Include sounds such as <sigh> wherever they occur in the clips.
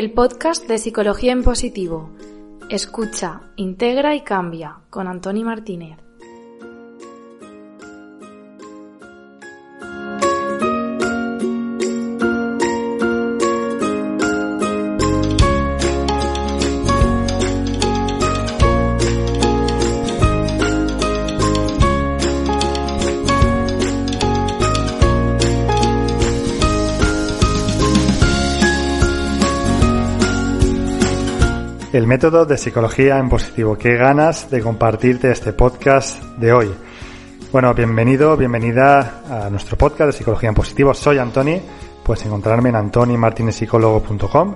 El podcast de Psicología en Positivo. Escucha, integra y cambia con Antoni Martínez. El método de psicología en positivo. Qué ganas de compartirte este podcast de hoy. Bueno, bienvenido, bienvenida a nuestro podcast de psicología en positivo. Soy Antoni, puedes encontrarme en antonimartinespsicólogo.com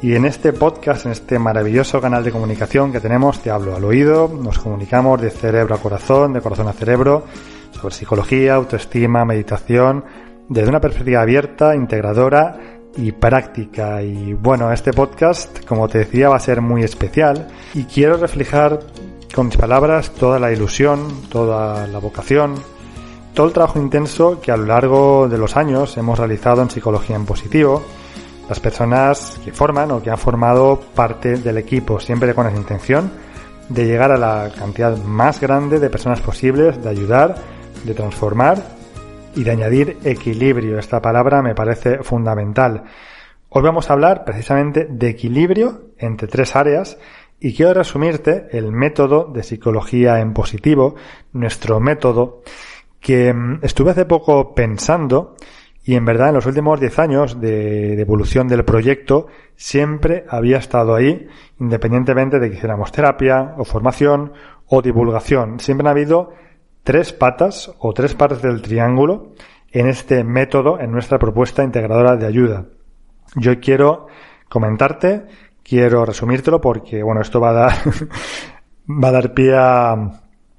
y en este podcast, en este maravilloso canal de comunicación que tenemos, te hablo al oído, nos comunicamos de cerebro a corazón, de corazón a cerebro, sobre psicología, autoestima, meditación, desde una perspectiva abierta, integradora y práctica. Y bueno, este podcast, como te decía, va a ser muy especial y quiero reflejar con mis palabras toda la ilusión, toda la vocación, todo el trabajo intenso que a lo largo de los años hemos realizado en psicología en positivo, las personas que forman o que han formado parte del equipo, siempre con esa intención de llegar a la cantidad más grande de personas posibles, de ayudar, de transformar y de añadir equilibrio. Esta palabra me parece fundamental. Hoy vamos a hablar precisamente de equilibrio entre tres áreas y quiero resumirte el método de psicología en positivo, nuestro método, que mm, estuve hace poco pensando y en verdad en los últimos 10 años de, de, evolución del proyecto siempre había estado ahí, independientemente de que hiciéramos terapia o formación o divulgación. Siempre ha habido tres patas o tres partes del triángulo en este método, en nuestra propuesta integradora de ayuda. Yo quiero comentarte, quiero resumírtelo porque, bueno, esto va a dar, <laughs> va a dar pie a,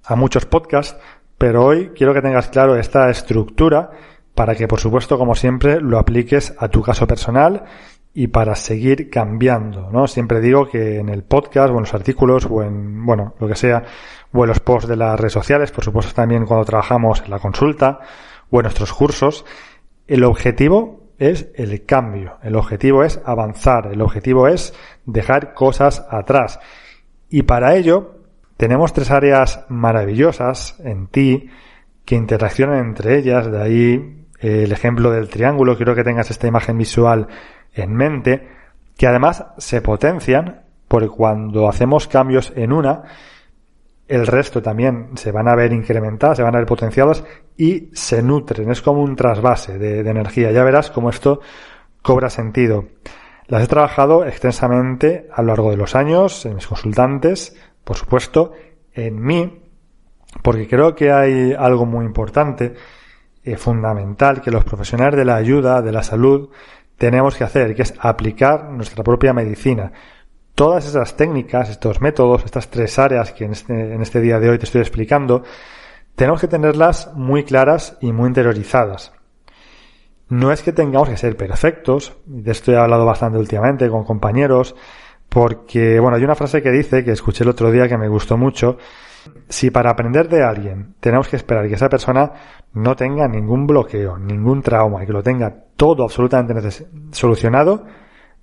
a muchos podcasts, pero hoy quiero que tengas claro esta estructura para que, por supuesto, como siempre, lo apliques a tu caso personal y para seguir cambiando, ¿no? Siempre digo que en el podcast o en los artículos o en, bueno, lo que sea, o en los posts de las redes sociales, por supuesto también cuando trabajamos en la consulta o en nuestros cursos, el objetivo es el cambio, el objetivo es avanzar, el objetivo es dejar cosas atrás. Y para ello tenemos tres áreas maravillosas en ti que interaccionan entre ellas, de ahí el ejemplo del triángulo, quiero que tengas esta imagen visual en mente, que además se potencian porque cuando hacemos cambios en una, el resto también se van a ver incrementadas, se van a ver potenciadas y se nutren. Es como un trasvase de, energía. Ya verás cómo esto cobra sentido. Las he trabajado extensamente a lo largo de los años, en mis consultantes, por supuesto, en mí, porque creo que hay algo muy importante, eh, fundamental, que los profesionales de la ayuda, de la salud, tenemos que hacer, que es aplicar nuestra propia medicina. Todas esas técnicas, estos métodos, estas tres áreas que en este, en este día de hoy te estoy explicando, tenemos que tenerlas muy claras y muy interiorizadas. No es que tengamos que ser perfectos, de esto he hablado bastante últimamente con compañeros, porque, bueno, hay una frase que dice, que escuché el otro día que me gustó mucho, si para aprender de alguien tenemos que esperar que esa persona no tenga ningún bloqueo, ningún trauma y que lo tenga todo absolutamente solucionado,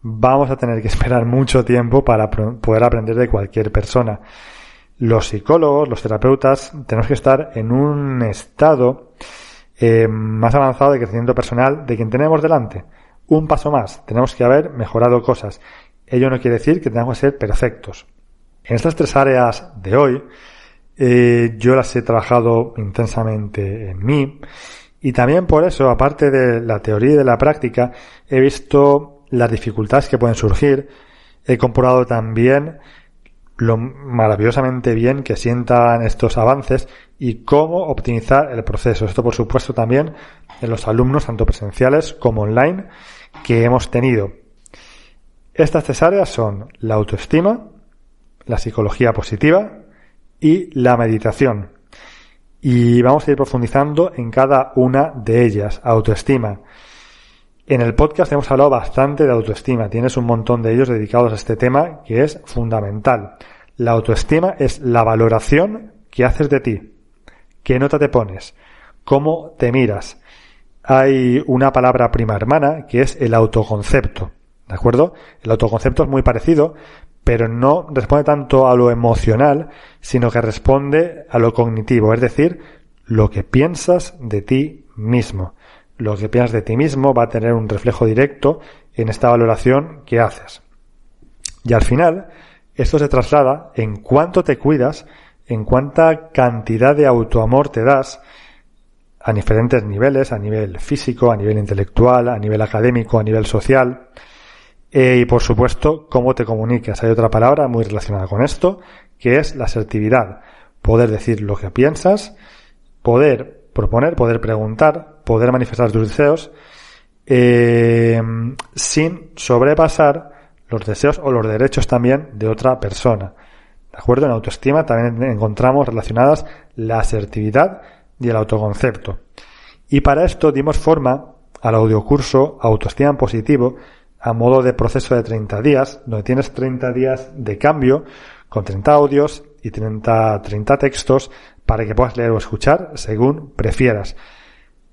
vamos a tener que esperar mucho tiempo para poder aprender de cualquier persona. Los psicólogos, los terapeutas, tenemos que estar en un estado eh, más avanzado de crecimiento personal de quien tenemos delante. Un paso más, tenemos que haber mejorado cosas. Ello no quiere decir que tengamos que ser perfectos. En estas tres áreas de hoy, eh, yo las he trabajado intensamente en mí y también por eso, aparte de la teoría y de la práctica, he visto las dificultades que pueden surgir. He comprobado también lo maravillosamente bien que sientan estos avances y cómo optimizar el proceso. Esto, por supuesto, también en los alumnos, tanto presenciales como online, que hemos tenido. Estas tres áreas son la autoestima, la psicología positiva y la meditación. Y vamos a ir profundizando en cada una de ellas. Autoestima. En el podcast hemos hablado bastante de autoestima. Tienes un montón de ellos dedicados a este tema que es fundamental. La autoestima es la valoración que haces de ti. ¿Qué nota te pones? ¿Cómo te miras? Hay una palabra prima hermana que es el autoconcepto. ¿De acuerdo? El autoconcepto es muy parecido, pero no responde tanto a lo emocional, sino que responde a lo cognitivo, es decir, lo que piensas de ti mismo. Lo que piensas de ti mismo va a tener un reflejo directo en esta valoración que haces. Y al final, esto se traslada en cuánto te cuidas, en cuánta cantidad de autoamor te das a diferentes niveles, a nivel físico, a nivel intelectual, a nivel académico, a nivel social, eh, y por supuesto, cómo te comunicas. Hay otra palabra muy relacionada con esto, que es la asertividad. Poder decir lo que piensas, poder proponer, poder preguntar, poder manifestar tus deseos, eh, sin sobrepasar los deseos o los derechos también de otra persona. ¿De acuerdo? En autoestima también encontramos relacionadas la asertividad y el autoconcepto. Y para esto dimos forma al audiocurso Autoestima en Positivo, a modo de proceso de 30 días, donde tienes 30 días de cambio con 30 audios y 30, 30 textos para que puedas leer o escuchar según prefieras.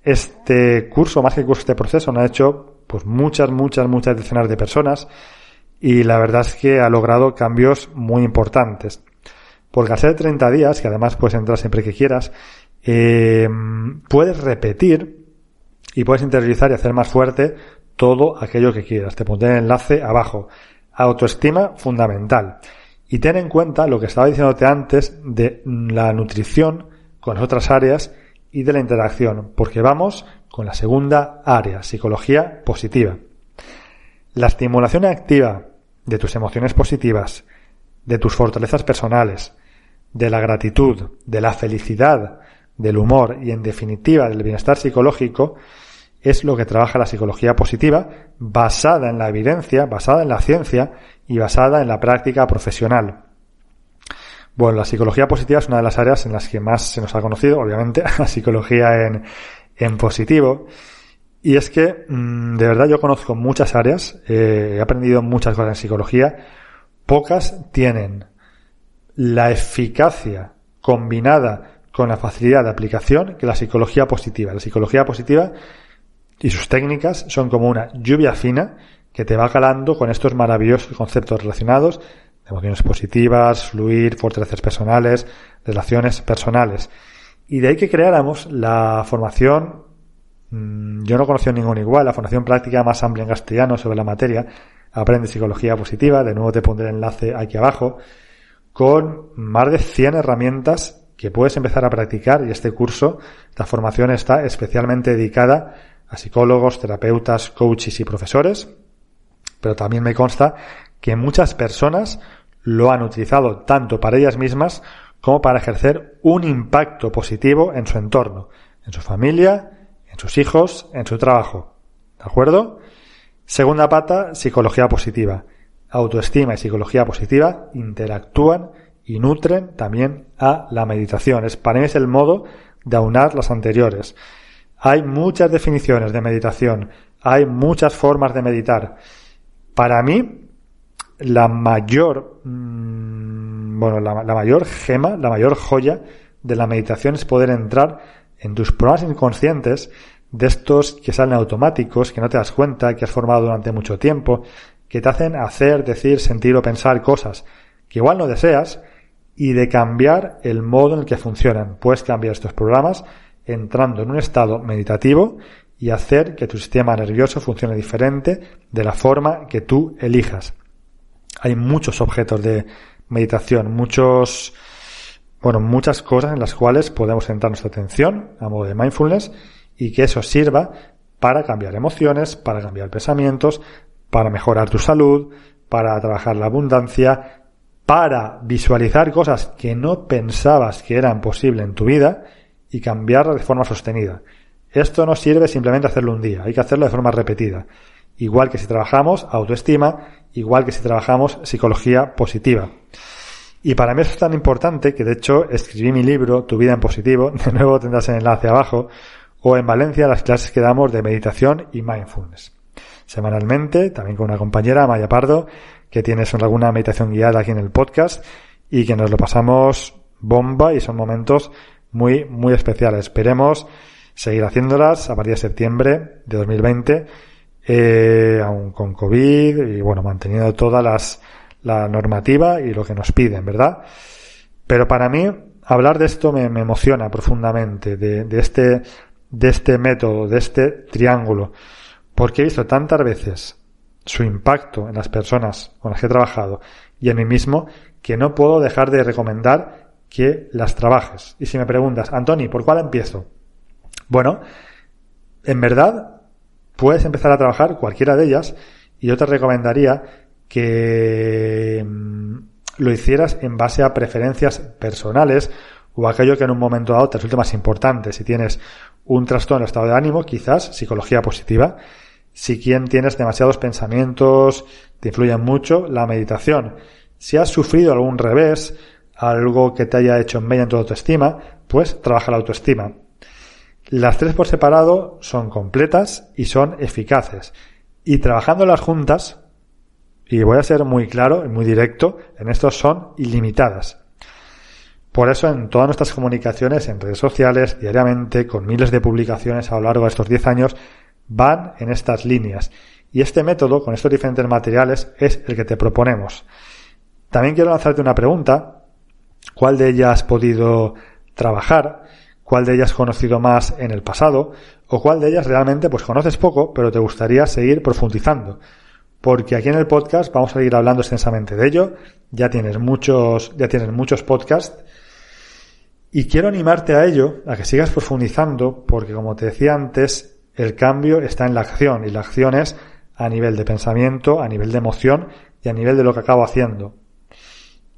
Este curso, más que curso, este proceso, lo han hecho pues muchas, muchas, muchas decenas de personas y la verdad es que ha logrado cambios muy importantes. Porque al ser 30 días, que además puedes entrar siempre que quieras, eh, puedes repetir y puedes interiorizar y hacer más fuerte todo aquello que quieras. Te pondré el enlace abajo. Autoestima fundamental. Y ten en cuenta lo que estaba diciéndote antes de la nutrición con las otras áreas y de la interacción, porque vamos con la segunda área, psicología positiva. La estimulación activa de tus emociones positivas, de tus fortalezas personales, de la gratitud, de la felicidad, del humor y en definitiva del bienestar psicológico es lo que trabaja la psicología positiva, basada en la evidencia, basada en la ciencia y basada en la práctica profesional. Bueno, la psicología positiva es una de las áreas en las que más se nos ha conocido, obviamente, <laughs> la psicología en, en positivo. Y es que, mm, de verdad, yo conozco muchas áreas, eh, he aprendido muchas cosas en psicología, pocas tienen la eficacia combinada con la facilidad de aplicación que la psicología positiva. La psicología positiva y sus técnicas son como una lluvia fina que te va calando con estos maravillosos conceptos relacionados, emociones positivas, fluir, fortalezas personales, relaciones personales. Y de ahí que creáramos la formación, mm, yo no conocí ninguna igual, la formación práctica más amplia en castellano sobre la materia, Aprende Psicología Positiva, de nuevo te pondré el enlace aquí abajo, con más de 100 herramientas que puedes empezar a practicar y este curso, la formación está especialmente dedicada a psicólogos, terapeutas, coaches y profesores, pero también me consta que muchas personas lo han utilizado tanto para ellas mismas como para ejercer un impacto positivo en su entorno, en su familia, en sus hijos, en su trabajo. ¿De acuerdo? Segunda pata, psicología positiva. Autoestima y psicología positiva interactúan y nutren también a la meditación. Es, para mí es el modo de aunar las anteriores. Hay muchas definiciones de meditación, hay muchas formas de meditar. Para mí, la mayor, mm, bueno, la, mayor gema, la mayor joya de la meditación es poder entrar en tus programas inconscientes de estos que salen automáticos, que no te das cuenta, que has formado durante mucho tiempo, que te hacen hacer, decir, sentir o pensar cosas que igual no deseas y de cambiar el modo en el que funcionan. Puedes cambiar estos programas entrando en un estado meditativo y hacer que tu sistema nervioso funcione diferente de la forma que tú elijas. Hay muchos objetos de meditación, muchos, bueno, muchas cosas en las cuales podemos centrar nuestra atención a modo de mindfulness y que eso sirva para cambiar emociones, para cambiar pensamientos, para mejorar tu salud, para trabajar la abundancia, para visualizar cosas que no pensabas que eran posibles en tu vida y cambiarlas de forma sostenida. Esto no sirve simplemente hacerlo un día, hay que hacerlo de forma repetida. Igual que si trabajamos autoestima, igual que si trabajamos psicología positiva. Y para mí eso es tan importante que de hecho escribí mi libro Tu vida en positivo, <laughs> de nuevo tendrás el enlace abajo, o en Valencia las clases que damos de meditación y mindfulness. Semanalmente, también con una compañera, Maya Pardo, que tiene alguna meditación guiada aquí en el podcast y que nos lo pasamos bomba y son momentos muy, muy especiales. Esperemos seguir haciéndolas a partir de septiembre de 2020, eh, aún con COVID y bueno, manteniendo todas las, la normativa y lo que nos piden, ¿verdad? Pero para mí, hablar de esto me, emociona profundamente, de, de, este, de este método, de este triángulo, porque he visto tantas veces su impacto en las personas con las que he trabajado y en mí mismo que no puedo dejar de recomendar que las trabajes. Y si me preguntas, Antoni, ¿por cuál empiezo? Bueno, en verdad, puedes empezar a trabajar cualquiera de ellas y yo te recomendaría que mm, lo hicieras en base a preferencias personales o aquello que en un momento dado te resulte más importante. Si tienes un trastorno de estado de ánimo, quizás psicología positiva. Si quien tienes demasiados pensamientos, te influyen mucho, la meditación. Si has sufrido algún revés, algo que te haya hecho en en tu autoestima, pues trabaja la autoestima. Las tres por separado son completas y son eficaces. Y trabajándolas juntas, y voy a ser muy claro y muy directo, en estos son ilimitadas. Por eso en todas nuestras comunicaciones en redes sociales, diariamente, con miles de publicaciones a lo largo de estos 10 años, van en estas líneas. Y este método, con estos diferentes materiales, es el que te proponemos. También quiero lanzarte una pregunta. ¿Cuál de ellas has podido trabajar? ¿Cuál de ellas has conocido más en el pasado? ¿O cuál de ellas realmente pues conoces poco, pero te gustaría seguir profundizando? porque aquí en el podcast vamos a seguir hablando extensamente de ello. Ya tienes muchos, ya tienes muchos podcasts. Y quiero animarte a ello, a que sigas profundizando, porque como te decía antes, el cambio está en la acción, y la acción es a nivel de pensamiento, a nivel de emoción y a nivel de lo que acabo haciendo.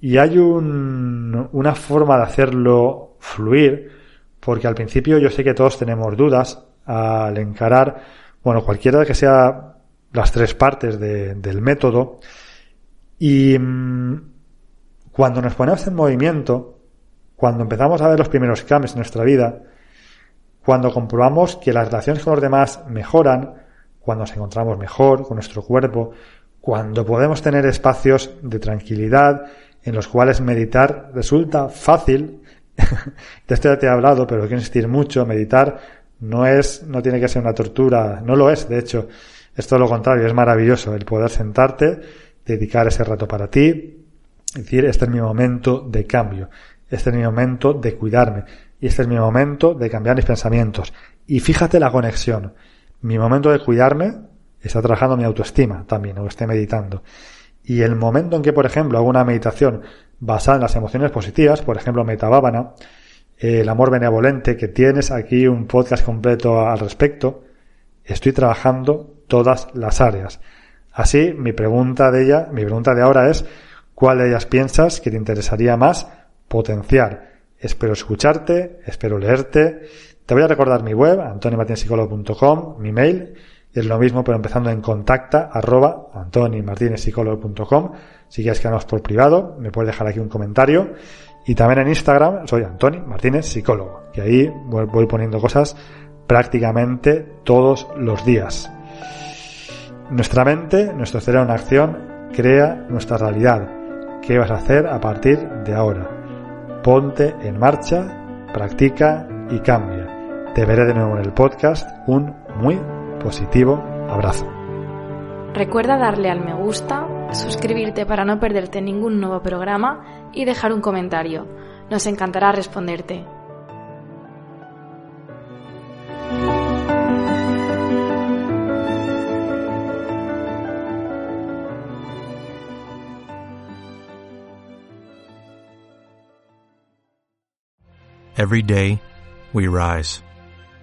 Y hay un, una forma de hacerlo fluir, porque al principio yo sé que todos tenemos dudas al encarar, bueno, cualquiera que sea las tres partes del método. Y mm, cuando nos ponemos en movimiento, cuando empezamos a ver los primeros cambios en nuestra vida, cuando comprobamos que las relaciones con los demás mejoran, cuando nos encontramos mejor con nuestro cuerpo, cuando podemos tener espacios de tranquilidad en los cuales meditar resulta fácil. <laughs> de esto ya te he hablado, pero hay que insistir mucho. Meditar no es, no tiene que ser una tortura, no lo es, de hecho. Es todo lo contrario, es maravilloso el poder sentarte, dedicar ese rato para ti, decir, este es mi momento de cambio, este es mi momento de cuidarme, y este es mi momento de cambiar mis pensamientos. Y fíjate la conexión. Mi momento de cuidarme está trabajando mi autoestima también, o esté meditando. Y el momento en que, por ejemplo, hago una meditación basada en las emociones positivas, por ejemplo, Metabábana, el amor benevolente, que tienes aquí un podcast completo al respecto, estoy trabajando todas las áreas. Así, mi pregunta de ella, mi pregunta de ahora es, ¿cuál de ellas piensas que te interesaría más potenciar? Espero escucharte, espero leerte. Te voy a recordar mi web, antonimartinpsicólogo.com, mi mail, es lo mismo, pero empezando en contacta, arroba, antonimartinespsicólogo.com. Si quieres quedarnos por privado, me puedes dejar aquí un comentario. Y también en Instagram, soy Antoni Martínez Psicólogo, y ahí voy poniendo cosas prácticamente todos los días. Nuestra mente, nuestro cerebro en acción, crea nuestra realidad. ¿Qué vas a hacer a partir de ahora? Ponte en marcha, practica y cambia. Te veré de nuevo en el podcast. Un muy positivo abrazo. Recuerda darle al me gusta, suscribirte para no perderte ningún nuevo programa y dejar un comentario. Nos encantará responderte. Every day, we rise,